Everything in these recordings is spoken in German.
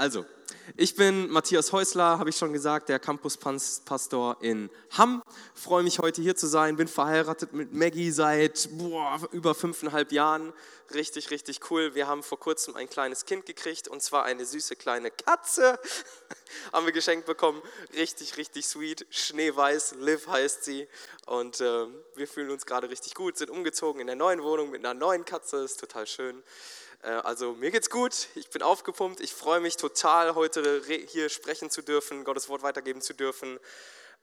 Also, ich bin Matthias Häusler, habe ich schon gesagt, der Campuspastor in Hamm. Freue mich heute hier zu sein. Bin verheiratet mit Maggie seit boah, über fünfeinhalb Jahren. Richtig, richtig cool. Wir haben vor kurzem ein kleines Kind gekriegt und zwar eine süße kleine Katze. haben wir geschenkt bekommen. Richtig, richtig sweet. Schneeweiß, Liv heißt sie. Und äh, wir fühlen uns gerade richtig gut. Sind umgezogen in der neuen Wohnung mit einer neuen Katze. Ist total schön. Äh, also mir geht's gut, ich bin aufgepumpt, ich freue mich total, heute hier sprechen zu dürfen, Gottes Wort weitergeben zu dürfen.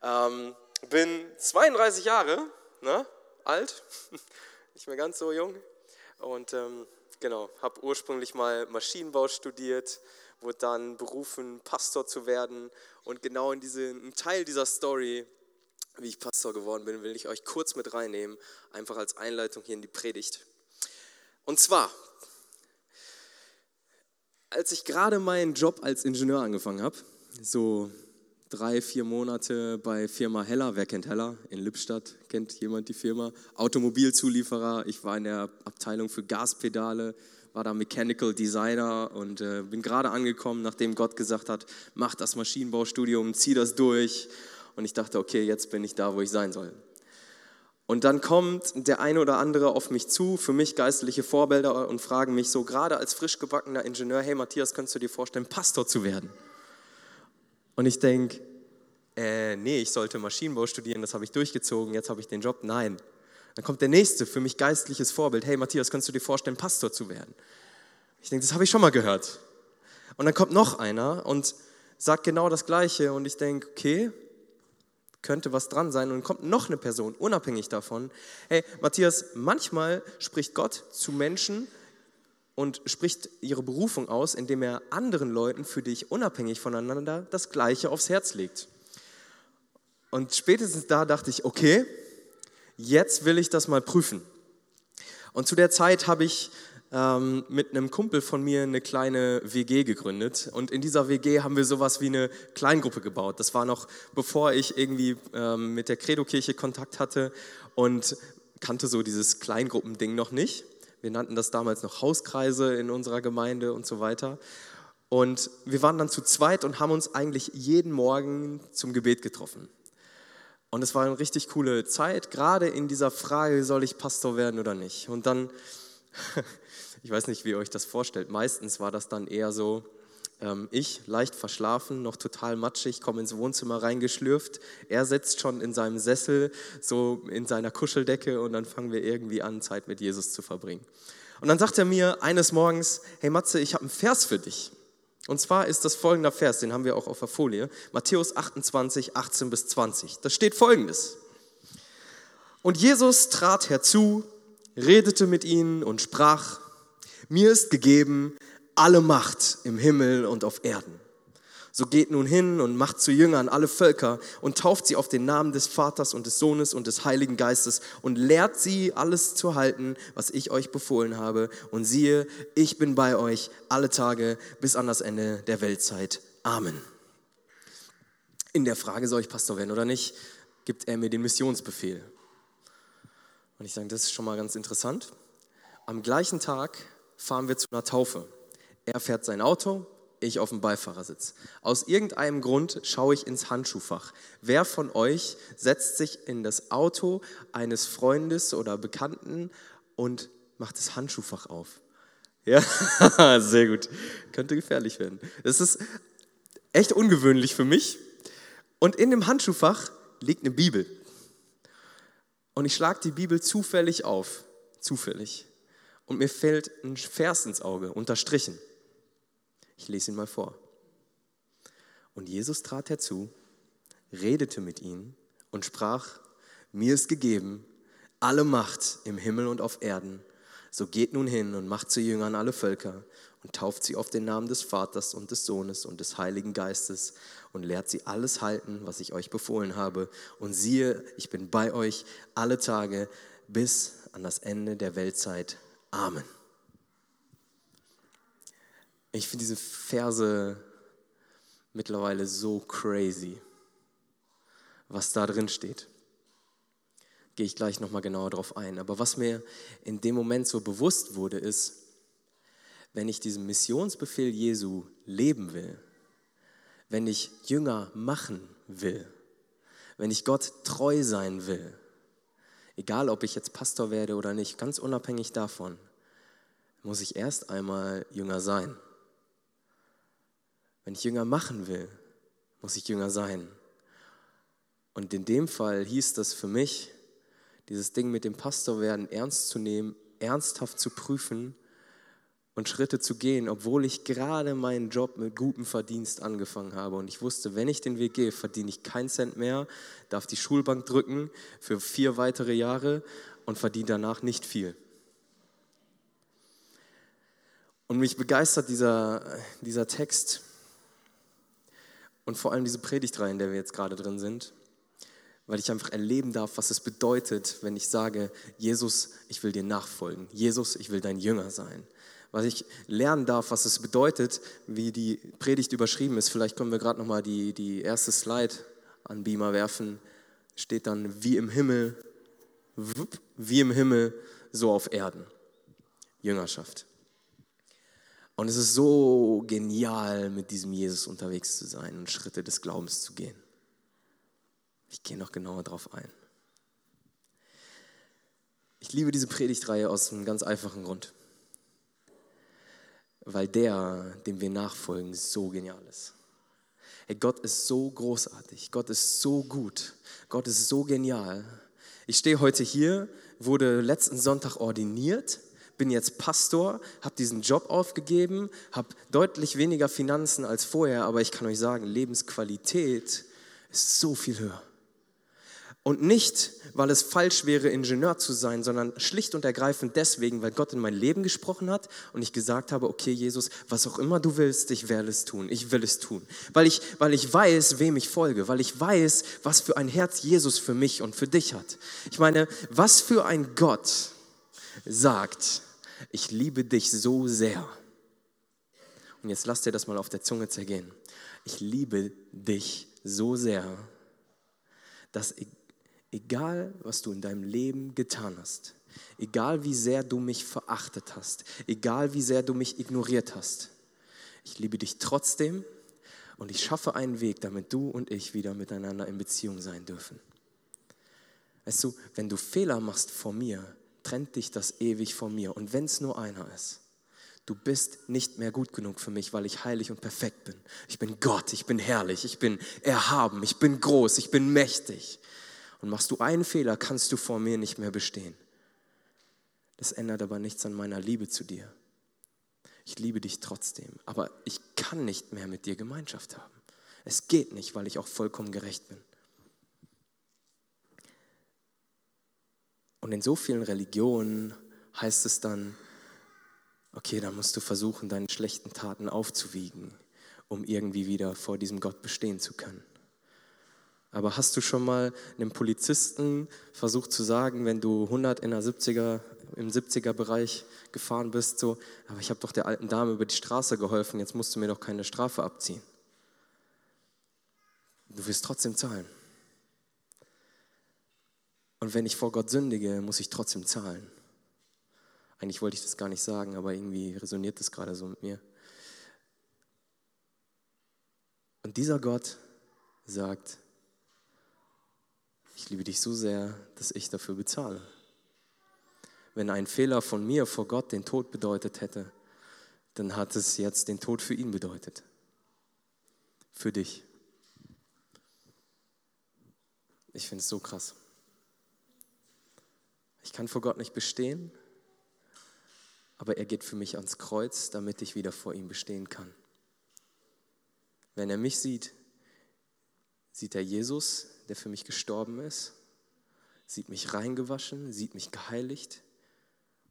Ähm, bin 32 Jahre ne, alt, nicht mehr ganz so jung. Und ähm, genau, habe ursprünglich mal Maschinenbau studiert, wurde dann berufen, Pastor zu werden. Und genau in diesen Teil dieser Story, wie ich Pastor geworden bin, will ich euch kurz mit reinnehmen, einfach als Einleitung hier in die Predigt. Und zwar als ich gerade meinen Job als Ingenieur angefangen habe, so drei, vier Monate bei Firma Heller, wer kennt Heller in Lippstadt, kennt jemand die Firma? Automobilzulieferer, ich war in der Abteilung für Gaspedale, war da Mechanical Designer und äh, bin gerade angekommen, nachdem Gott gesagt hat, mach das Maschinenbaustudium, zieh das durch. Und ich dachte, okay, jetzt bin ich da, wo ich sein soll. Und dann kommt der eine oder andere auf mich zu, für mich geistliche Vorbilder, und fragen mich so, gerade als frisch gebackener Ingenieur, hey Matthias, kannst du dir vorstellen, Pastor zu werden? Und ich denke, äh, nee, ich sollte Maschinenbau studieren, das habe ich durchgezogen, jetzt habe ich den Job. Nein. Dann kommt der nächste, für mich geistliches Vorbild, hey Matthias, kannst du dir vorstellen, Pastor zu werden? Ich denke, das habe ich schon mal gehört. Und dann kommt noch einer und sagt genau das Gleiche und ich denke, okay, könnte was dran sein. Und kommt noch eine Person, unabhängig davon. Hey, Matthias, manchmal spricht Gott zu Menschen und spricht ihre Berufung aus, indem er anderen Leuten für dich unabhängig voneinander das Gleiche aufs Herz legt. Und spätestens da dachte ich, okay, jetzt will ich das mal prüfen. Und zu der Zeit habe ich ähm, mit einem Kumpel von mir eine kleine WG gegründet. Und in dieser WG haben wir sowas wie eine Kleingruppe gebaut. Das war noch bevor ich irgendwie ähm, mit der Credo-Kirche Kontakt hatte und kannte so dieses Kleingruppending noch nicht. Wir nannten das damals noch Hauskreise in unserer Gemeinde und so weiter. Und wir waren dann zu zweit und haben uns eigentlich jeden Morgen zum Gebet getroffen. Und es war eine richtig coole Zeit, gerade in dieser Frage, soll ich Pastor werden oder nicht. Und dann Ich weiß nicht, wie ihr euch das vorstellt. Meistens war das dann eher so, ähm, ich leicht verschlafen, noch total matschig, komme ins Wohnzimmer reingeschlürft. Er sitzt schon in seinem Sessel, so in seiner Kuscheldecke und dann fangen wir irgendwie an, Zeit mit Jesus zu verbringen. Und dann sagt er mir eines Morgens, hey Matze, ich habe einen Vers für dich. Und zwar ist das folgender Vers, den haben wir auch auf der Folie, Matthäus 28, 18 bis 20. Da steht folgendes. Und Jesus trat herzu, redete mit ihnen und sprach, mir ist gegeben alle Macht im Himmel und auf Erden. So geht nun hin und macht zu Jüngern alle Völker und tauft sie auf den Namen des Vaters und des Sohnes und des Heiligen Geistes und lehrt sie alles zu halten, was ich euch befohlen habe. Und siehe, ich bin bei euch alle Tage bis an das Ende der Weltzeit. Amen. In der Frage, soll ich Pastor werden oder nicht, gibt er mir den Missionsbefehl. Und ich sage, das ist schon mal ganz interessant. Am gleichen Tag fahren wir zu einer Taufe. Er fährt sein Auto, ich auf dem Beifahrersitz. Aus irgendeinem Grund schaue ich ins Handschuhfach. Wer von euch setzt sich in das Auto eines Freundes oder Bekannten und macht das Handschuhfach auf? Ja, sehr gut. Könnte gefährlich werden. Das ist echt ungewöhnlich für mich. Und in dem Handschuhfach liegt eine Bibel. Und ich schlage die Bibel zufällig auf. Zufällig und mir fällt ein Vers ins Auge, unterstrichen. Ich lese ihn mal vor. Und Jesus trat herzu, redete mit ihnen und sprach, mir ist gegeben alle Macht im Himmel und auf Erden. So geht nun hin und macht zu Jüngern alle Völker und tauft sie auf den Namen des Vaters und des Sohnes und des Heiligen Geistes und lehrt sie alles halten, was ich euch befohlen habe. Und siehe, ich bin bei euch alle Tage bis an das Ende der Weltzeit. Amen. Ich finde diese Verse mittlerweile so crazy, was da drin steht. Gehe ich gleich nochmal genauer drauf ein. Aber was mir in dem Moment so bewusst wurde, ist, wenn ich diesen Missionsbefehl Jesu leben will, wenn ich Jünger machen will, wenn ich Gott treu sein will, egal ob ich jetzt Pastor werde oder nicht, ganz unabhängig davon, muss ich erst einmal Jünger sein. Wenn ich Jünger machen will, muss ich Jünger sein. Und in dem Fall hieß das für mich, dieses Ding mit dem Pastor werden ernst zu nehmen, ernsthaft zu prüfen und Schritte zu gehen, obwohl ich gerade meinen Job mit gutem Verdienst angefangen habe. Und ich wusste, wenn ich den Weg gehe, verdiene ich keinen Cent mehr, darf die Schulbank drücken für vier weitere Jahre und verdiene danach nicht viel. Und mich begeistert dieser, dieser Text und vor allem diese Predigtreihe, in der wir jetzt gerade drin sind, weil ich einfach erleben darf, was es bedeutet, wenn ich sage, Jesus, ich will dir nachfolgen. Jesus, ich will dein Jünger sein was ich lernen darf, was es bedeutet, wie die Predigt überschrieben ist. Vielleicht können wir gerade nochmal die, die erste Slide an Beamer werfen. Steht dann wie im Himmel, wie im Himmel, so auf Erden. Jüngerschaft. Und es ist so genial, mit diesem Jesus unterwegs zu sein und Schritte des Glaubens zu gehen. Ich gehe noch genauer darauf ein. Ich liebe diese Predigtreihe aus einem ganz einfachen Grund weil der, dem wir nachfolgen, so genial ist. Hey, Gott ist so großartig, Gott ist so gut, Gott ist so genial. Ich stehe heute hier, wurde letzten Sonntag ordiniert, bin jetzt Pastor, habe diesen Job aufgegeben, habe deutlich weniger Finanzen als vorher, aber ich kann euch sagen, Lebensqualität ist so viel höher. Und nicht, weil es falsch wäre, Ingenieur zu sein, sondern schlicht und ergreifend deswegen, weil Gott in mein Leben gesprochen hat und ich gesagt habe, okay Jesus, was auch immer du willst, ich werde es tun, ich will es tun. Weil ich, weil ich weiß, wem ich folge, weil ich weiß, was für ein Herz Jesus für mich und für dich hat. Ich meine, was für ein Gott sagt, ich liebe dich so sehr. Und jetzt lass dir das mal auf der Zunge zergehen. Ich liebe dich so sehr, dass egal was du in deinem Leben getan hast, egal wie sehr du mich verachtet hast, egal wie sehr du mich ignoriert hast, ich liebe dich trotzdem und ich schaffe einen Weg, damit du und ich wieder miteinander in Beziehung sein dürfen. Weißt du, wenn du Fehler machst vor mir, trennt dich das ewig von mir. Und wenn es nur einer ist, du bist nicht mehr gut genug für mich, weil ich heilig und perfekt bin. Ich bin Gott, ich bin herrlich, ich bin erhaben, ich bin groß, ich bin mächtig. Und machst du einen Fehler, kannst du vor mir nicht mehr bestehen. Das ändert aber nichts an meiner Liebe zu dir. Ich liebe dich trotzdem, aber ich kann nicht mehr mit dir Gemeinschaft haben. Es geht nicht, weil ich auch vollkommen gerecht bin. Und in so vielen Religionen heißt es dann, okay, dann musst du versuchen, deine schlechten Taten aufzuwiegen, um irgendwie wieder vor diesem Gott bestehen zu können. Aber hast du schon mal einem Polizisten versucht zu sagen, wenn du 100 in der 70er, im 70er Bereich gefahren bist, so, aber ich habe doch der alten Dame über die Straße geholfen, jetzt musst du mir doch keine Strafe abziehen. Du wirst trotzdem zahlen. Und wenn ich vor Gott sündige, muss ich trotzdem zahlen. Eigentlich wollte ich das gar nicht sagen, aber irgendwie resoniert das gerade so mit mir. Und dieser Gott sagt, ich liebe dich so sehr, dass ich dafür bezahle. Wenn ein Fehler von mir vor Gott den Tod bedeutet hätte, dann hat es jetzt den Tod für ihn bedeutet. Für dich. Ich finde es so krass. Ich kann vor Gott nicht bestehen, aber er geht für mich ans Kreuz, damit ich wieder vor ihm bestehen kann. Wenn er mich sieht, sieht er Jesus, der für mich gestorben ist, sieht mich reingewaschen, sieht mich geheiligt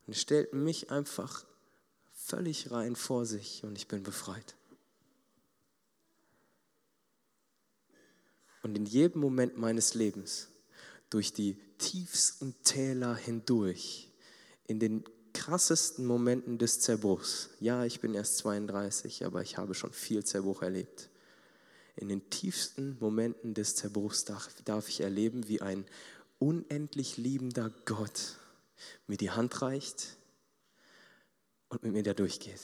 und stellt mich einfach völlig rein vor sich und ich bin befreit. Und in jedem Moment meines Lebens, durch die tiefsten Täler hindurch, in den krassesten Momenten des Zerbruchs, ja, ich bin erst 32, aber ich habe schon viel Zerbruch erlebt in den tiefsten Momenten des Zerbruchs darf ich erleben, wie ein unendlich liebender Gott mir die Hand reicht und mit mir da durchgeht.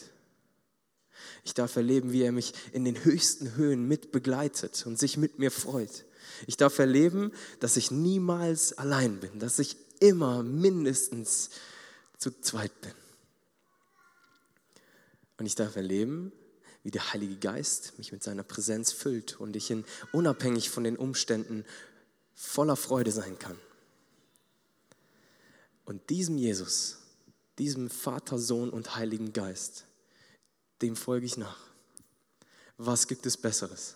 Ich darf erleben, wie er mich in den höchsten Höhen mit begleitet und sich mit mir freut. Ich darf erleben, dass ich niemals allein bin, dass ich immer mindestens zu zweit bin. Und ich darf erleben, wie der Heilige Geist mich mit seiner Präsenz füllt und ich in, unabhängig von den Umständen voller Freude sein kann. Und diesem Jesus, diesem Vater, Sohn und Heiligen Geist, dem folge ich nach. Was gibt es Besseres,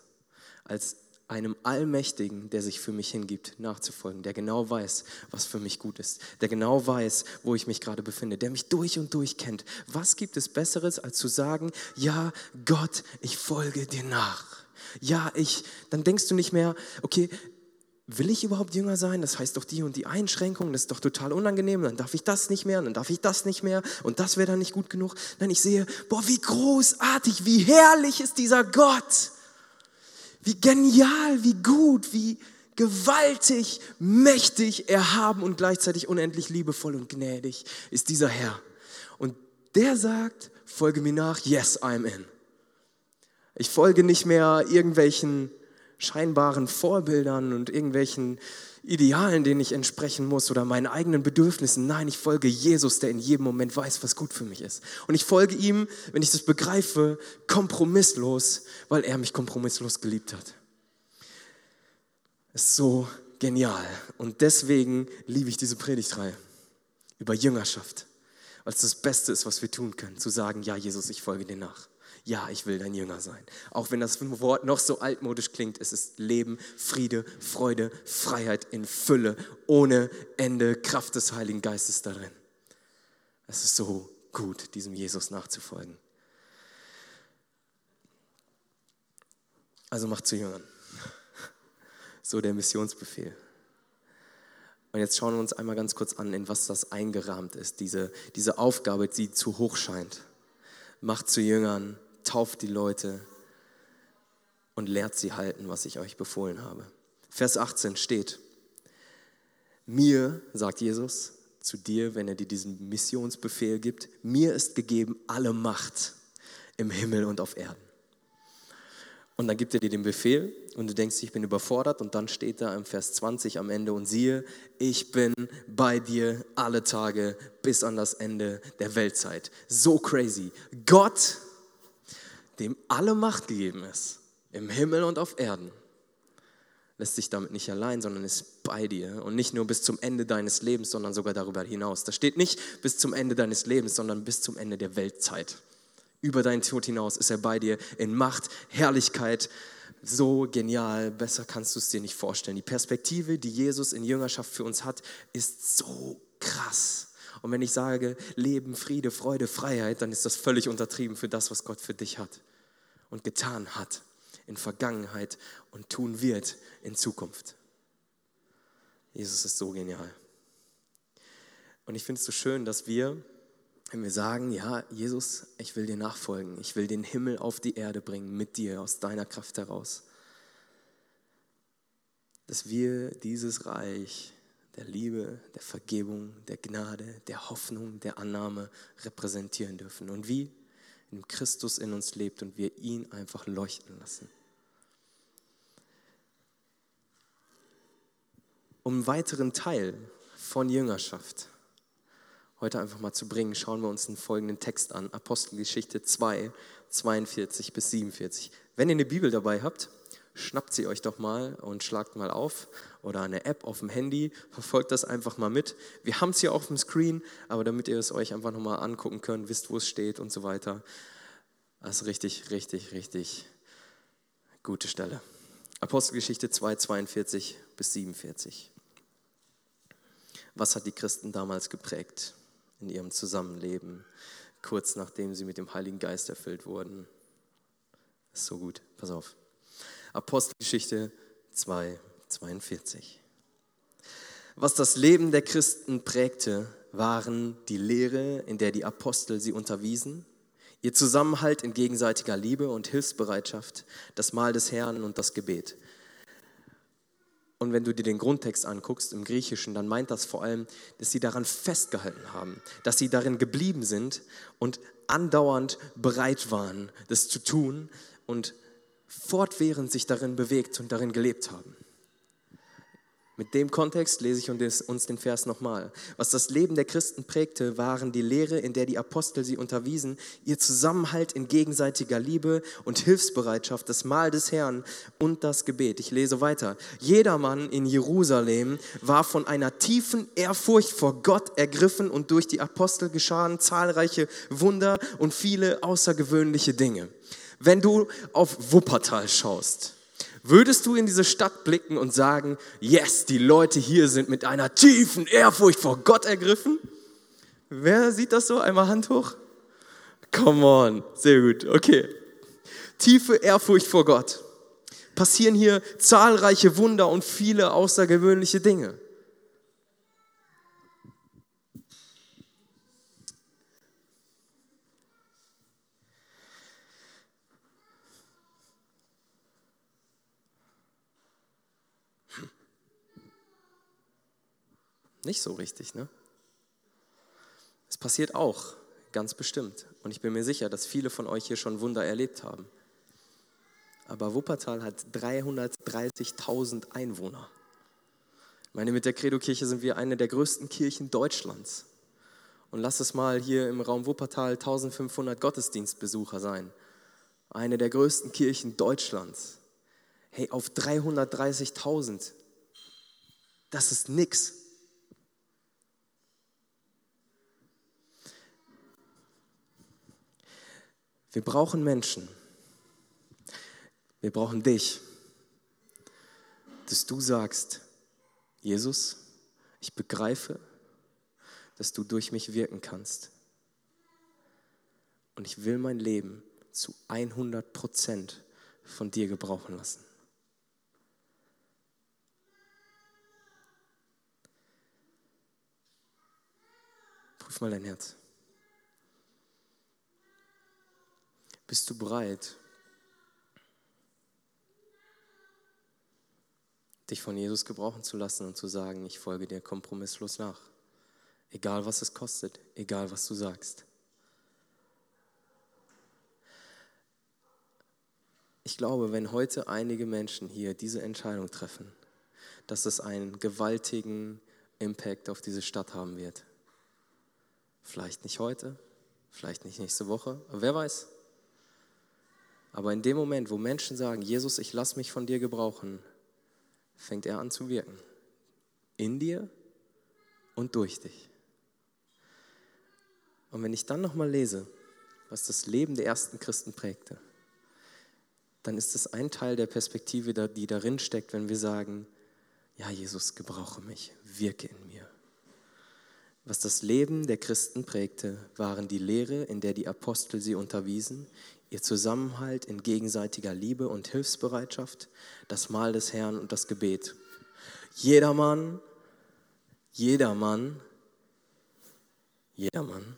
als einem Allmächtigen, der sich für mich hingibt, nachzufolgen, der genau weiß, was für mich gut ist, der genau weiß, wo ich mich gerade befinde, der mich durch und durch kennt. Was gibt es Besseres, als zu sagen, ja, Gott, ich folge dir nach. Ja, ich, dann denkst du nicht mehr, okay, will ich überhaupt Jünger sein? Das heißt doch die und die Einschränkung, das ist doch total unangenehm, dann darf ich das nicht mehr, dann darf ich das nicht mehr und das wäre dann nicht gut genug. Nein, ich sehe, boah, wie großartig, wie herrlich ist dieser Gott. Wie genial, wie gut, wie gewaltig, mächtig, erhaben und gleichzeitig unendlich liebevoll und gnädig ist dieser Herr. Und der sagt, folge mir nach, yes, I'm in. Ich folge nicht mehr irgendwelchen scheinbaren Vorbildern und irgendwelchen Idealen, denen ich entsprechen muss oder meinen eigenen Bedürfnissen. Nein, ich folge Jesus, der in jedem Moment weiß, was gut für mich ist. Und ich folge ihm, wenn ich das begreife, kompromisslos, weil er mich kompromisslos geliebt hat. ist so genial. Und deswegen liebe ich diese Predigtreihe über Jüngerschaft, weil es das Beste ist, was wir tun können, zu sagen, ja, Jesus, ich folge dir nach ja, ich will dein Jünger sein. Auch wenn das Wort noch so altmodisch klingt, es ist Leben, Friede, Freude, Freiheit in Fülle, ohne Ende, Kraft des Heiligen Geistes darin. Es ist so gut, diesem Jesus nachzufolgen. Also macht zu Jüngern. So der Missionsbefehl. Und jetzt schauen wir uns einmal ganz kurz an, in was das eingerahmt ist, diese, diese Aufgabe, die zu hoch scheint. Macht zu Jüngern, tauft die Leute und lehrt sie halten, was ich euch befohlen habe. Vers 18 steht, mir, sagt Jesus zu dir, wenn er dir diesen Missionsbefehl gibt, mir ist gegeben alle Macht im Himmel und auf Erden. Und dann gibt er dir den Befehl und du denkst, ich bin überfordert und dann steht da im Vers 20 am Ende und siehe, ich bin bei dir alle Tage bis an das Ende der Weltzeit. So crazy. Gott dem alle Macht gegeben ist, im Himmel und auf Erden, lässt sich damit nicht allein, sondern ist bei dir. Und nicht nur bis zum Ende deines Lebens, sondern sogar darüber hinaus. Da steht nicht bis zum Ende deines Lebens, sondern bis zum Ende der Weltzeit. Über deinen Tod hinaus ist er bei dir in Macht, Herrlichkeit. So genial, besser kannst du es dir nicht vorstellen. Die Perspektive, die Jesus in Jüngerschaft für uns hat, ist so krass. Und wenn ich sage Leben, Friede, Freude, Freiheit, dann ist das völlig untertrieben für das, was Gott für dich hat und getan hat in Vergangenheit und tun wird in Zukunft. Jesus ist so genial. Und ich finde es so schön, dass wir, wenn wir sagen, ja, Jesus, ich will dir nachfolgen, ich will den Himmel auf die Erde bringen mit dir, aus deiner Kraft heraus, dass wir dieses Reich der Liebe, der Vergebung, der Gnade, der Hoffnung, der Annahme repräsentieren dürfen. Und wie? in Christus in uns lebt und wir ihn einfach leuchten lassen. Um einen weiteren Teil von Jüngerschaft heute einfach mal zu bringen, schauen wir uns den folgenden Text an. Apostelgeschichte 2, 42 bis 47. Wenn ihr eine Bibel dabei habt, schnappt sie euch doch mal und schlagt mal auf oder eine App auf dem Handy, verfolgt das einfach mal mit. Wir haben es hier auf dem Screen, aber damit ihr es euch einfach nochmal angucken könnt, wisst, wo es steht und so weiter. Das ist richtig, richtig, richtig gute Stelle. Apostelgeschichte 2, 42 bis 47. Was hat die Christen damals geprägt in ihrem Zusammenleben, kurz nachdem sie mit dem Heiligen Geist erfüllt wurden? Ist so gut, pass auf. Apostelgeschichte 2, 42. Was das Leben der Christen prägte, waren die Lehre, in der die Apostel sie unterwiesen, ihr Zusammenhalt in gegenseitiger Liebe und Hilfsbereitschaft, das Mahl des Herrn und das Gebet. Und wenn du dir den Grundtext anguckst im Griechischen, dann meint das vor allem, dass sie daran festgehalten haben, dass sie darin geblieben sind und andauernd bereit waren, das zu tun und fortwährend sich darin bewegt und darin gelebt haben. Mit dem Kontext lese ich uns den Vers nochmal. Was das Leben der Christen prägte, waren die Lehre, in der die Apostel sie unterwiesen, ihr Zusammenhalt in gegenseitiger Liebe und Hilfsbereitschaft, das Mahl des Herrn und das Gebet. Ich lese weiter. Jedermann in Jerusalem war von einer tiefen Ehrfurcht vor Gott ergriffen und durch die Apostel geschahen zahlreiche Wunder und viele außergewöhnliche Dinge. Wenn du auf Wuppertal schaust, Würdest du in diese Stadt blicken und sagen, yes, die Leute hier sind mit einer tiefen Ehrfurcht vor Gott ergriffen? Wer sieht das so? Einmal Hand hoch. Come on, sehr gut, okay. Tiefe Ehrfurcht vor Gott. Passieren hier zahlreiche Wunder und viele außergewöhnliche Dinge. Nicht so richtig, ne? Es passiert auch, ganz bestimmt. Und ich bin mir sicher, dass viele von euch hier schon Wunder erlebt haben. Aber Wuppertal hat 330.000 Einwohner. Ich meine, mit der Credo-Kirche sind wir eine der größten Kirchen Deutschlands. Und lass es mal hier im Raum Wuppertal 1500 Gottesdienstbesucher sein. Eine der größten Kirchen Deutschlands. Hey, auf 330.000. Das ist nix. Wir brauchen Menschen. Wir brauchen dich, dass du sagst, Jesus, ich begreife, dass du durch mich wirken kannst. Und ich will mein Leben zu 100 Prozent von dir gebrauchen lassen. Prüf mal dein Herz. Bist du bereit, dich von Jesus gebrauchen zu lassen und zu sagen, ich folge dir kompromisslos nach? Egal was es kostet, egal was du sagst. Ich glaube, wenn heute einige Menschen hier diese Entscheidung treffen, dass es einen gewaltigen Impact auf diese Stadt haben wird. Vielleicht nicht heute, vielleicht nicht nächste Woche, aber wer weiß. Aber in dem Moment, wo Menschen sagen, Jesus, ich lass mich von dir gebrauchen, fängt er an zu wirken. In dir und durch dich. Und wenn ich dann nochmal lese, was das Leben der ersten Christen prägte, dann ist es ein Teil der Perspektive, die darin steckt, wenn wir sagen, ja, Jesus, gebrauche mich, wirke in mir. Was das Leben der Christen prägte, waren die Lehre, in der die Apostel sie unterwiesen, ihr Zusammenhalt in gegenseitiger Liebe und Hilfsbereitschaft, das Mahl des Herrn und das Gebet. Jedermann, jedermann, jedermann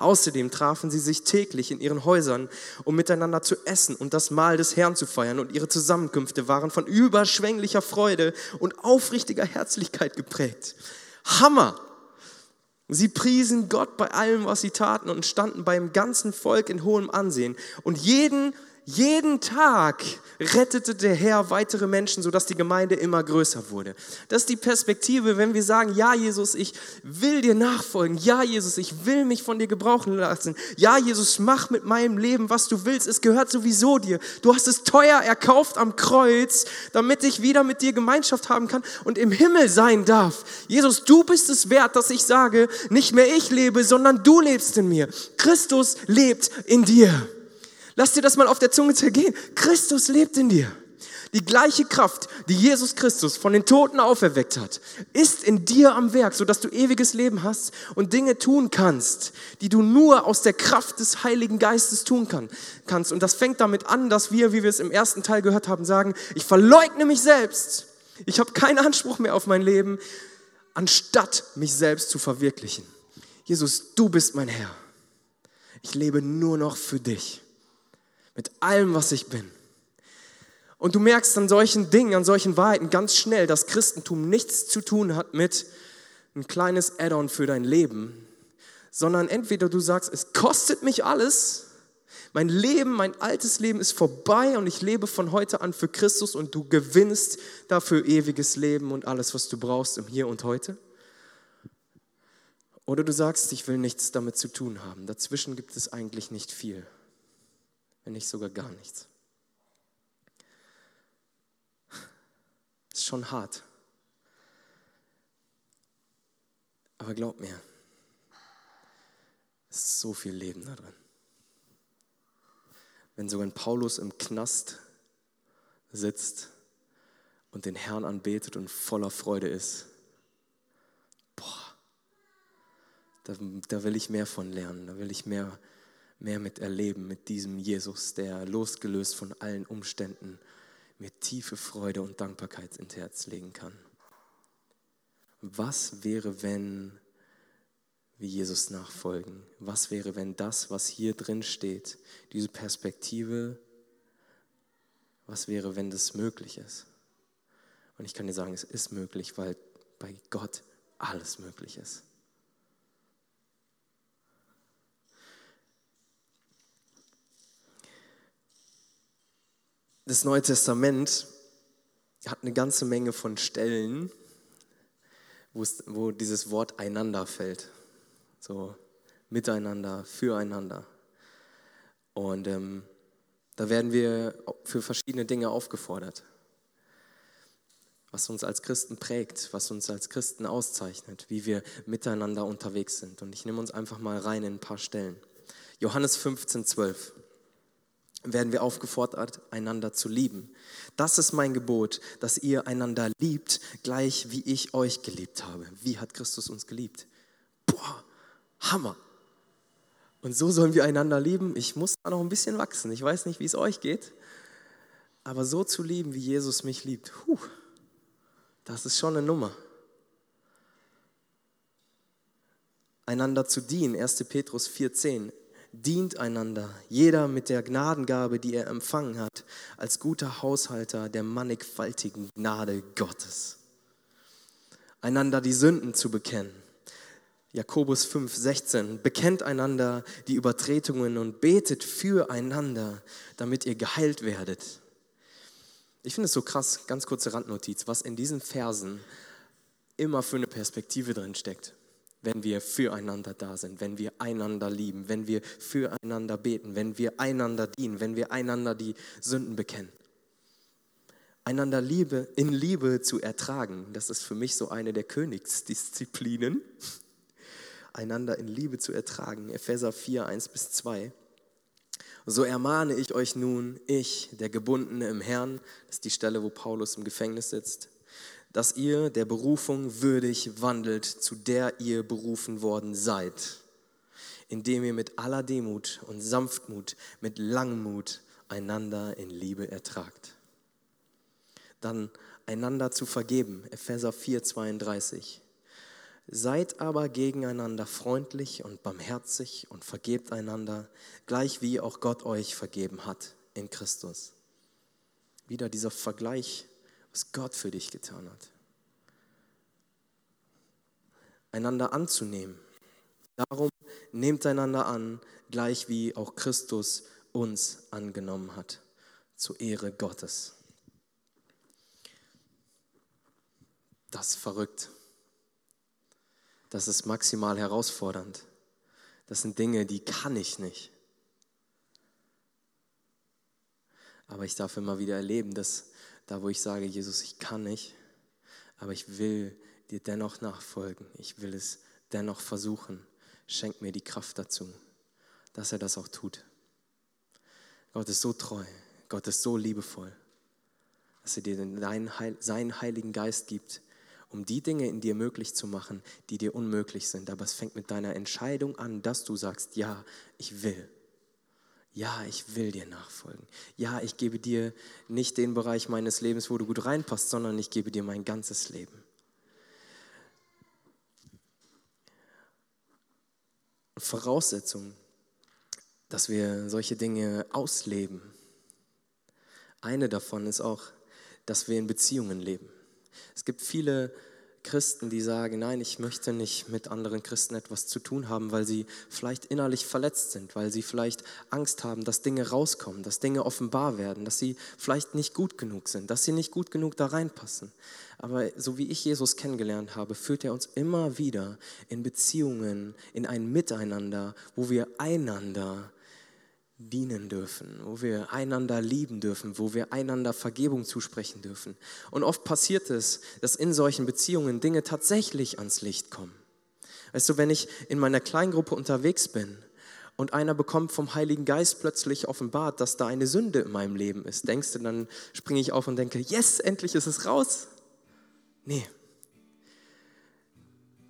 Außerdem trafen sie sich täglich in ihren Häusern, um miteinander zu essen und das Mahl des Herrn zu feiern. Und ihre Zusammenkünfte waren von überschwänglicher Freude und aufrichtiger Herzlichkeit geprägt. Hammer! Sie priesen Gott bei allem, was sie taten und standen beim ganzen Volk in hohem Ansehen. Und jeden jeden Tag rettete der Herr weitere Menschen, sodass die Gemeinde immer größer wurde. Das ist die Perspektive, wenn wir sagen, ja Jesus, ich will dir nachfolgen. Ja Jesus, ich will mich von dir gebrauchen lassen. Ja Jesus, mach mit meinem Leben, was du willst. Es gehört sowieso dir. Du hast es teuer erkauft am Kreuz, damit ich wieder mit dir Gemeinschaft haben kann und im Himmel sein darf. Jesus, du bist es wert, dass ich sage, nicht mehr ich lebe, sondern du lebst in mir. Christus lebt in dir. Lass dir das mal auf der Zunge zergehen. Christus lebt in dir. Die gleiche Kraft, die Jesus Christus von den Toten auferweckt hat, ist in dir am Werk, sodass du ewiges Leben hast und Dinge tun kannst, die du nur aus der Kraft des Heiligen Geistes tun kann, kannst. Und das fängt damit an, dass wir, wie wir es im ersten Teil gehört haben, sagen, ich verleugne mich selbst. Ich habe keinen Anspruch mehr auf mein Leben, anstatt mich selbst zu verwirklichen. Jesus, du bist mein Herr. Ich lebe nur noch für dich. Mit allem, was ich bin. Und du merkst an solchen Dingen, an solchen Wahrheiten ganz schnell, dass Christentum nichts zu tun hat mit ein kleines Add-on für dein Leben, sondern entweder du sagst, es kostet mich alles, mein Leben, mein altes Leben ist vorbei und ich lebe von heute an für Christus und du gewinnst dafür ewiges Leben und alles, was du brauchst im Hier und heute. Oder du sagst, ich will nichts damit zu tun haben. Dazwischen gibt es eigentlich nicht viel, wenn nicht sogar gar nichts. Ist schon hart. Aber glaub mir, es ist so viel Leben da drin. Wenn sogar ein Paulus im Knast sitzt und den Herrn anbetet und voller Freude ist, Da, da will ich mehr von lernen, da will ich mehr, mehr mit erleben, mit diesem Jesus, der losgelöst von allen Umständen mir tiefe Freude und Dankbarkeit ins Herz legen kann. Was wäre, wenn wir Jesus nachfolgen? Was wäre, wenn das, was hier drin steht, diese Perspektive, was wäre, wenn das möglich ist? Und ich kann dir sagen, es ist möglich, weil bei Gott alles möglich ist. Das Neue Testament hat eine ganze Menge von Stellen, wo dieses Wort einander fällt. So miteinander, füreinander. Und ähm, da werden wir für verschiedene Dinge aufgefordert. Was uns als Christen prägt, was uns als Christen auszeichnet, wie wir miteinander unterwegs sind. Und ich nehme uns einfach mal rein in ein paar Stellen. Johannes 15, 12 werden wir aufgefordert, einander zu lieben. Das ist mein Gebot, dass ihr einander liebt, gleich wie ich euch geliebt habe. Wie hat Christus uns geliebt? Boah, Hammer. Und so sollen wir einander lieben. Ich muss da noch ein bisschen wachsen. Ich weiß nicht, wie es euch geht. Aber so zu lieben, wie Jesus mich liebt, puh, das ist schon eine Nummer. Einander zu dienen, 1. Petrus 4,10 dient einander, jeder mit der Gnadengabe, die er empfangen hat, als guter Haushalter der mannigfaltigen Gnade Gottes. Einander die Sünden zu bekennen. Jakobus 5, 16. Bekennt einander die Übertretungen und betet füreinander, damit ihr geheilt werdet. Ich finde es so krass, ganz kurze Randnotiz, was in diesen Versen immer für eine Perspektive drin steckt wenn wir füreinander da sind, wenn wir einander lieben, wenn wir füreinander beten, wenn wir einander dienen, wenn wir einander die Sünden bekennen. Einander Liebe in Liebe zu ertragen, das ist für mich so eine der Königsdisziplinen. Einander in Liebe zu ertragen. Epheser 4, 1 bis 2. So ermahne ich euch nun, ich, der Gebundene im Herrn, das ist die Stelle, wo Paulus im Gefängnis sitzt, dass ihr der Berufung würdig wandelt, zu der ihr berufen worden seid, indem ihr mit aller Demut und Sanftmut, mit Langmut einander in Liebe ertragt. Dann einander zu vergeben, Epheser 4, 32. Seid aber gegeneinander freundlich und barmherzig und vergebt einander, gleich wie auch Gott euch vergeben hat in Christus. Wieder dieser Vergleich was Gott für dich getan hat. Einander anzunehmen. Darum nehmt einander an, gleich wie auch Christus uns angenommen hat, zur Ehre Gottes. Das ist verrückt. Das ist maximal herausfordernd. Das sind Dinge, die kann ich nicht. Aber ich darf immer wieder erleben, dass da wo ich sage, Jesus, ich kann nicht, aber ich will dir dennoch nachfolgen. Ich will es dennoch versuchen. Schenk mir die Kraft dazu, dass er das auch tut. Gott ist so treu. Gott ist so liebevoll. dass er dir seinen Heiligen Geist gibt, um die Dinge in dir möglich zu machen, die dir unmöglich sind. Aber es fängt mit deiner Entscheidung an, dass du sagst, ja, ich will. Ja, ich will dir nachfolgen. Ja, ich gebe dir nicht den Bereich meines Lebens, wo du gut reinpasst, sondern ich gebe dir mein ganzes Leben. Voraussetzung, dass wir solche Dinge ausleben. Eine davon ist auch, dass wir in Beziehungen leben. Es gibt viele Christen, die sagen, nein, ich möchte nicht mit anderen Christen etwas zu tun haben, weil sie vielleicht innerlich verletzt sind, weil sie vielleicht Angst haben, dass Dinge rauskommen, dass Dinge offenbar werden, dass sie vielleicht nicht gut genug sind, dass sie nicht gut genug da reinpassen. Aber so wie ich Jesus kennengelernt habe, führt er uns immer wieder in Beziehungen, in ein Miteinander, wo wir einander dienen dürfen, wo wir einander lieben dürfen, wo wir einander Vergebung zusprechen dürfen. Und oft passiert es, dass in solchen Beziehungen Dinge tatsächlich ans Licht kommen. Weißt du, wenn ich in meiner Kleingruppe unterwegs bin und einer bekommt vom Heiligen Geist plötzlich offenbart, dass da eine Sünde in meinem Leben ist, denkst du, dann springe ich auf und denke, yes, endlich ist es raus. Nee.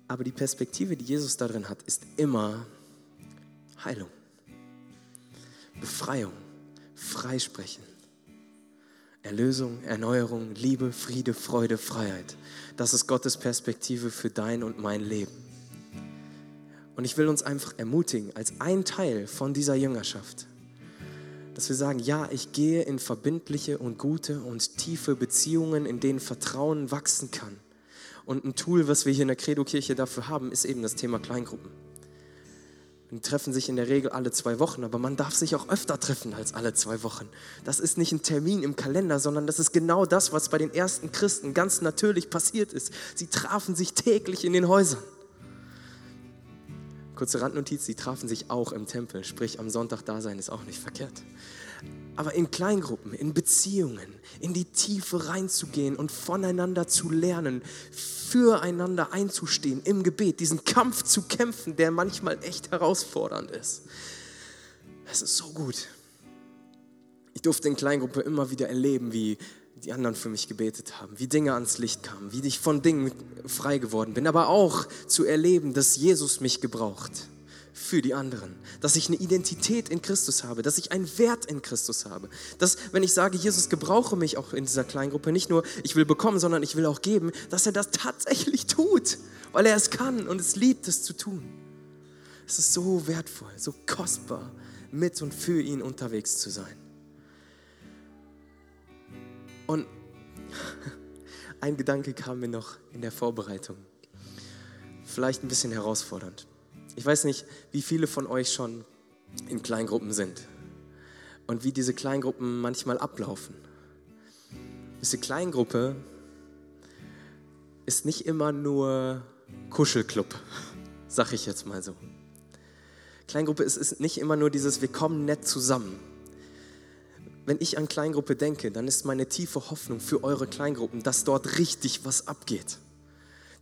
Aber die Perspektive, die Jesus darin hat, ist immer Heilung. Befreiung, Freisprechen. Erlösung, Erneuerung, Liebe, Friede, Freude, Freiheit. Das ist Gottes Perspektive für dein und mein Leben. Und ich will uns einfach ermutigen, als ein Teil von dieser Jüngerschaft, dass wir sagen, ja, ich gehe in verbindliche und gute und tiefe Beziehungen, in denen Vertrauen wachsen kann. Und ein Tool, was wir hier in der Credo-Kirche dafür haben, ist eben das Thema Kleingruppen. Die treffen sich in der Regel alle zwei Wochen, aber man darf sich auch öfter treffen als alle zwei Wochen. Das ist nicht ein Termin im Kalender, sondern das ist genau das, was bei den ersten Christen ganz natürlich passiert ist. Sie trafen sich täglich in den Häusern. Kurze Randnotiz, sie trafen sich auch im Tempel, sprich am Sonntag da sein ist auch nicht verkehrt aber in Kleingruppen, in Beziehungen, in die Tiefe reinzugehen und voneinander zu lernen, füreinander einzustehen im Gebet, diesen Kampf zu kämpfen, der manchmal echt herausfordernd ist. Es ist so gut. Ich durfte in Kleingruppe immer wieder erleben, wie die anderen für mich gebetet haben, wie Dinge ans Licht kamen, wie ich von Dingen frei geworden bin, aber auch zu erleben, dass Jesus mich gebraucht für die anderen, dass ich eine Identität in Christus habe, dass ich einen Wert in Christus habe. Dass, wenn ich sage, Jesus gebrauche mich auch in dieser Kleingruppe, nicht nur ich will bekommen, sondern ich will auch geben, dass er das tatsächlich tut, weil er es kann und es liebt, es zu tun. Es ist so wertvoll, so kostbar, mit und für ihn unterwegs zu sein. Und ein Gedanke kam mir noch in der Vorbereitung. Vielleicht ein bisschen herausfordernd. Ich weiß nicht, wie viele von euch schon in Kleingruppen sind und wie diese Kleingruppen manchmal ablaufen. Diese Kleingruppe ist nicht immer nur Kuschelclub, sag ich jetzt mal so. Kleingruppe ist, ist nicht immer nur dieses Wir kommen nett zusammen. Wenn ich an Kleingruppe denke, dann ist meine tiefe Hoffnung für eure Kleingruppen, dass dort richtig was abgeht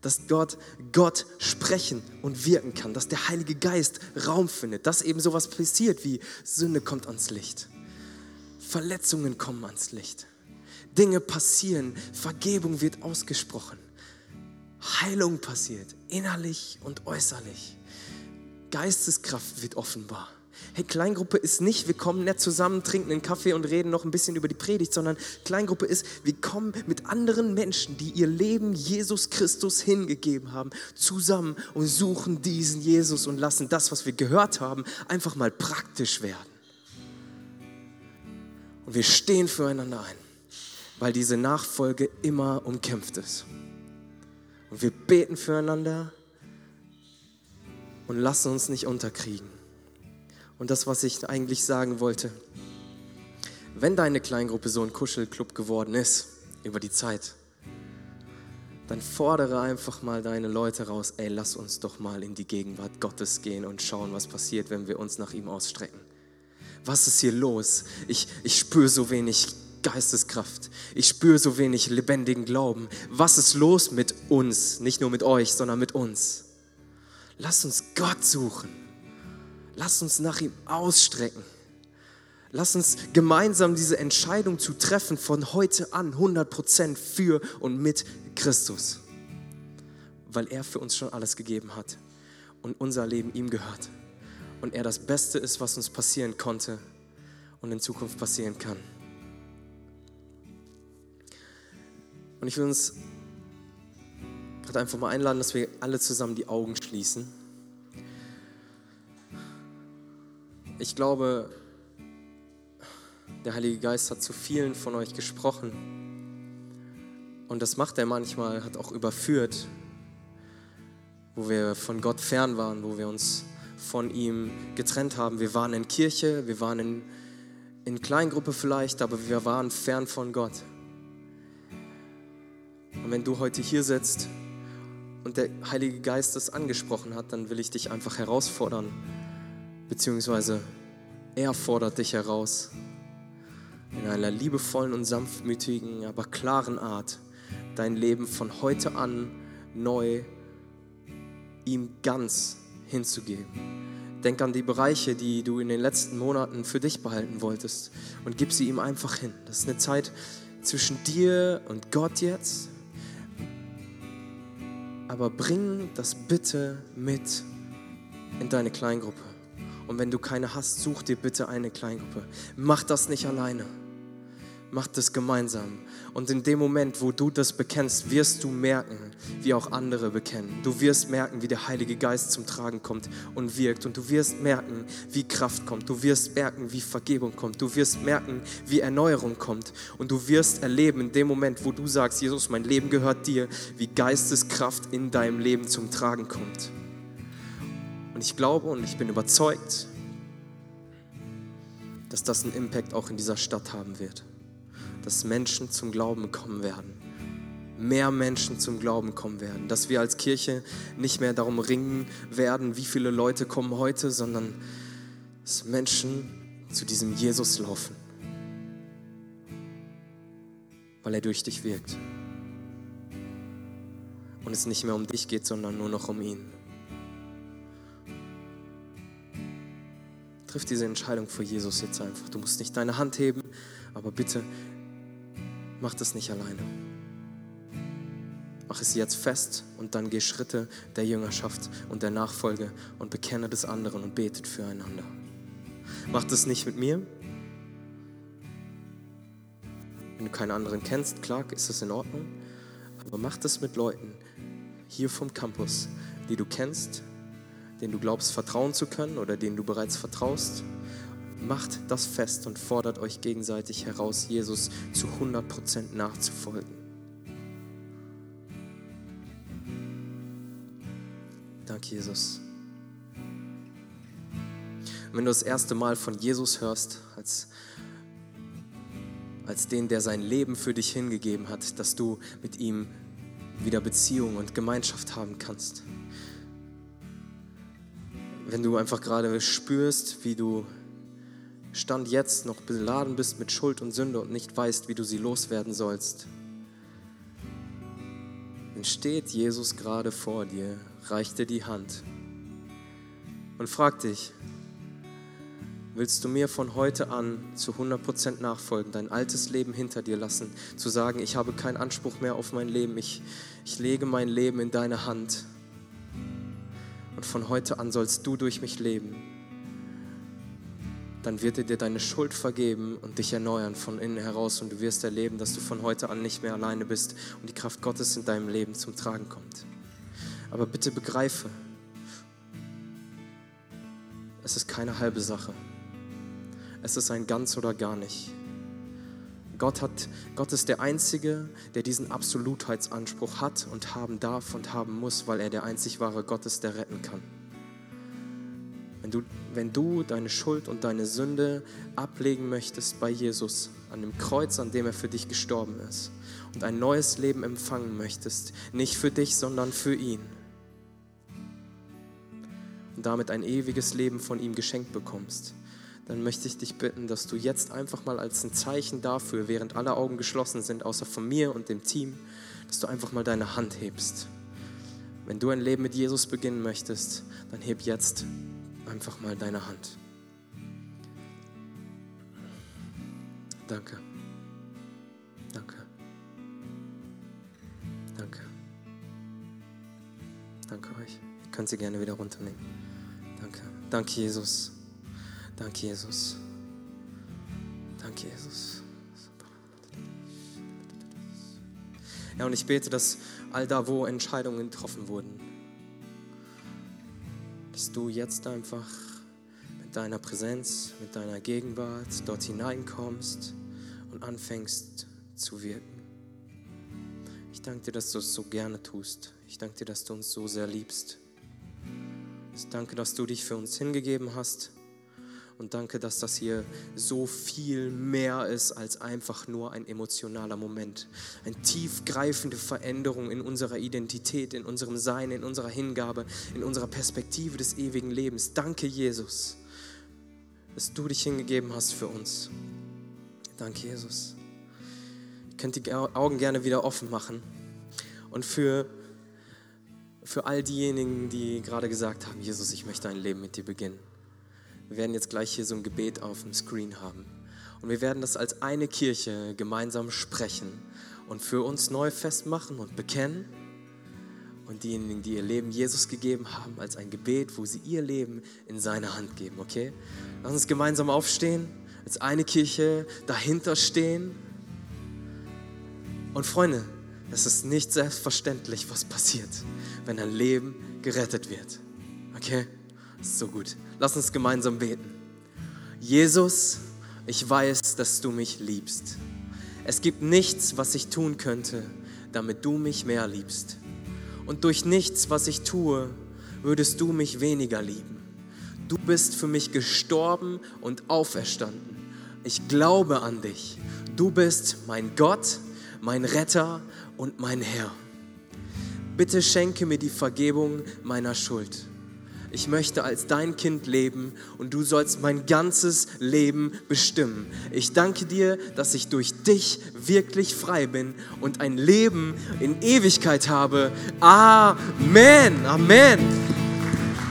dass dort Gott sprechen und wirken kann, dass der Heilige Geist Raum findet, dass eben sowas passiert wie Sünde kommt ans Licht, Verletzungen kommen ans Licht, Dinge passieren, Vergebung wird ausgesprochen, Heilung passiert, innerlich und äußerlich, Geisteskraft wird offenbar. Hey, Kleingruppe ist nicht, wir kommen nett zusammen, trinken einen Kaffee und reden noch ein bisschen über die Predigt, sondern Kleingruppe ist, wir kommen mit anderen Menschen, die ihr Leben Jesus Christus hingegeben haben, zusammen und suchen diesen Jesus und lassen das, was wir gehört haben, einfach mal praktisch werden. Und wir stehen füreinander ein, weil diese Nachfolge immer umkämpft ist. Und wir beten füreinander und lassen uns nicht unterkriegen. Und das, was ich eigentlich sagen wollte, wenn deine Kleingruppe so ein Kuschelclub geworden ist über die Zeit, dann fordere einfach mal deine Leute raus, ey, lass uns doch mal in die Gegenwart Gottes gehen und schauen, was passiert, wenn wir uns nach ihm ausstrecken. Was ist hier los? Ich, ich spüre so wenig Geisteskraft. Ich spüre so wenig lebendigen Glauben. Was ist los mit uns? Nicht nur mit euch, sondern mit uns. Lass uns Gott suchen. Lass uns nach ihm ausstrecken. Lass uns gemeinsam diese Entscheidung zu treffen von heute an 100% für und mit Christus, weil er für uns schon alles gegeben hat und unser Leben ihm gehört und er das Beste ist, was uns passieren konnte und in Zukunft passieren kann. Und ich will uns gerade einfach mal einladen, dass wir alle zusammen die Augen schließen. Ich glaube, der Heilige Geist hat zu vielen von euch gesprochen. Und das macht er manchmal, hat auch überführt, wo wir von Gott fern waren, wo wir uns von ihm getrennt haben. Wir waren in Kirche, wir waren in, in Kleingruppe vielleicht, aber wir waren fern von Gott. Und wenn du heute hier sitzt und der Heilige Geist das angesprochen hat, dann will ich dich einfach herausfordern, beziehungsweise er fordert dich heraus in einer liebevollen und sanftmütigen, aber klaren Art dein Leben von heute an neu ihm ganz hinzugeben. Denk an die Bereiche, die du in den letzten Monaten für dich behalten wolltest und gib sie ihm einfach hin. Das ist eine Zeit zwischen dir und Gott jetzt. Aber bring das bitte mit in deine Kleingruppe. Und wenn du keine hast, such dir bitte eine Kleingruppe. Mach das nicht alleine. Mach das gemeinsam. Und in dem Moment, wo du das bekennst, wirst du merken, wie auch andere bekennen. Du wirst merken, wie der Heilige Geist zum Tragen kommt und wirkt. Und du wirst merken, wie Kraft kommt. Du wirst merken, wie Vergebung kommt. Du wirst merken, wie Erneuerung kommt. Und du wirst erleben, in dem Moment, wo du sagst, Jesus, mein Leben gehört dir, wie Geisteskraft in deinem Leben zum Tragen kommt. Und ich glaube und ich bin überzeugt, dass das einen Impact auch in dieser Stadt haben wird. Dass Menschen zum Glauben kommen werden. Mehr Menschen zum Glauben kommen werden. Dass wir als Kirche nicht mehr darum ringen werden, wie viele Leute kommen heute, sondern dass Menschen zu diesem Jesus laufen. Weil er durch dich wirkt. Und es nicht mehr um dich geht, sondern nur noch um ihn. Triff diese Entscheidung für Jesus jetzt einfach. Du musst nicht deine Hand heben, aber bitte mach das nicht alleine. Mach es jetzt fest und dann geh Schritte der Jüngerschaft und der Nachfolge und bekenne des anderen und betet füreinander. Mach das nicht mit mir. Wenn du keinen anderen kennst, klar, ist das in Ordnung. Aber mach das mit Leuten hier vom Campus, die du kennst, den du glaubst vertrauen zu können oder den du bereits vertraust. Macht das fest und fordert euch gegenseitig heraus, Jesus zu 100% nachzufolgen. Danke, Jesus. Wenn du das erste Mal von Jesus hörst, als, als den, der sein Leben für dich hingegeben hat, dass du mit ihm wieder Beziehung und Gemeinschaft haben kannst, wenn du einfach gerade spürst, wie du Stand jetzt noch beladen bist mit Schuld und Sünde und nicht weißt, wie du sie loswerden sollst, dann steht Jesus gerade vor dir, reicht dir die Hand und fragt dich, willst du mir von heute an zu 100% nachfolgen, dein altes Leben hinter dir lassen, zu sagen, ich habe keinen Anspruch mehr auf mein Leben, ich, ich lege mein Leben in deine Hand und von heute an sollst du durch mich leben, dann wird er dir deine Schuld vergeben und dich erneuern von innen heraus und du wirst erleben, dass du von heute an nicht mehr alleine bist und die Kraft Gottes in deinem Leben zum Tragen kommt. Aber bitte begreife, es ist keine halbe Sache. Es ist ein ganz oder gar nicht. Gott, hat, Gott ist der Einzige, der diesen Absolutheitsanspruch hat und haben darf und haben muss, weil er der einzig wahre Gott ist, der retten kann. Wenn du, wenn du deine Schuld und deine Sünde ablegen möchtest bei Jesus, an dem Kreuz, an dem er für dich gestorben ist, und ein neues Leben empfangen möchtest, nicht für dich, sondern für ihn, und damit ein ewiges Leben von ihm geschenkt bekommst, dann möchte ich dich bitten, dass du jetzt einfach mal als ein Zeichen dafür, während alle Augen geschlossen sind, außer von mir und dem Team, dass du einfach mal deine Hand hebst. Wenn du ein Leben mit Jesus beginnen möchtest, dann heb jetzt einfach mal deine Hand. Danke. Danke. Danke. Danke euch. Ihr könnt sie gerne wieder runternehmen. Danke. Danke, Jesus. Danke, Jesus. Danke, Jesus. Ja, und ich bete, dass all da, wo Entscheidungen getroffen wurden, dass du jetzt einfach mit deiner Präsenz, mit deiner Gegenwart dort hineinkommst und anfängst zu wirken. Ich danke dir, dass du es so gerne tust. Ich danke dir, dass du uns so sehr liebst. Ich danke, dass du dich für uns hingegeben hast. Und danke, dass das hier so viel mehr ist als einfach nur ein emotionaler Moment. Eine tiefgreifende Veränderung in unserer Identität, in unserem Sein, in unserer Hingabe, in unserer Perspektive des ewigen Lebens. Danke, Jesus, dass du dich hingegeben hast für uns. Danke, Jesus. Ihr könnt die Augen gerne wieder offen machen. Und für, für all diejenigen, die gerade gesagt haben, Jesus, ich möchte ein Leben mit dir beginnen. Wir werden jetzt gleich hier so ein Gebet auf dem Screen haben. Und wir werden das als eine Kirche gemeinsam sprechen und für uns neu festmachen und bekennen. Und diejenigen, die ihr Leben Jesus gegeben haben, als ein Gebet, wo sie ihr Leben in seine Hand geben, okay? Lass uns gemeinsam aufstehen, als eine Kirche dahinter stehen. Und Freunde, es ist nicht selbstverständlich, was passiert, wenn ein Leben gerettet wird. Okay? So gut. Lass uns gemeinsam beten. Jesus, ich weiß, dass du mich liebst. Es gibt nichts, was ich tun könnte, damit du mich mehr liebst. Und durch nichts, was ich tue, würdest du mich weniger lieben. Du bist für mich gestorben und auferstanden. Ich glaube an dich. Du bist mein Gott, mein Retter und mein Herr. Bitte schenke mir die Vergebung meiner Schuld. Ich möchte als dein Kind leben und du sollst mein ganzes Leben bestimmen. Ich danke dir, dass ich durch dich wirklich frei bin und ein Leben in Ewigkeit habe. Amen. Amen.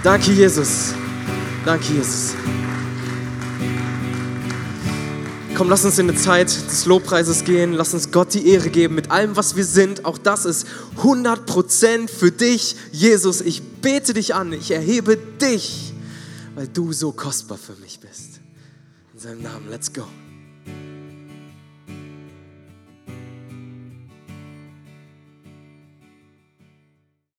Danke, Jesus. Danke, Jesus. Komm, lass uns in eine Zeit des Lobpreises gehen. Lass uns Gott die Ehre geben mit allem, was wir sind. Auch das ist 100% für dich, Jesus. Ich bete dich an. Ich erhebe dich, weil du so kostbar für mich bist. In seinem Namen, let's go.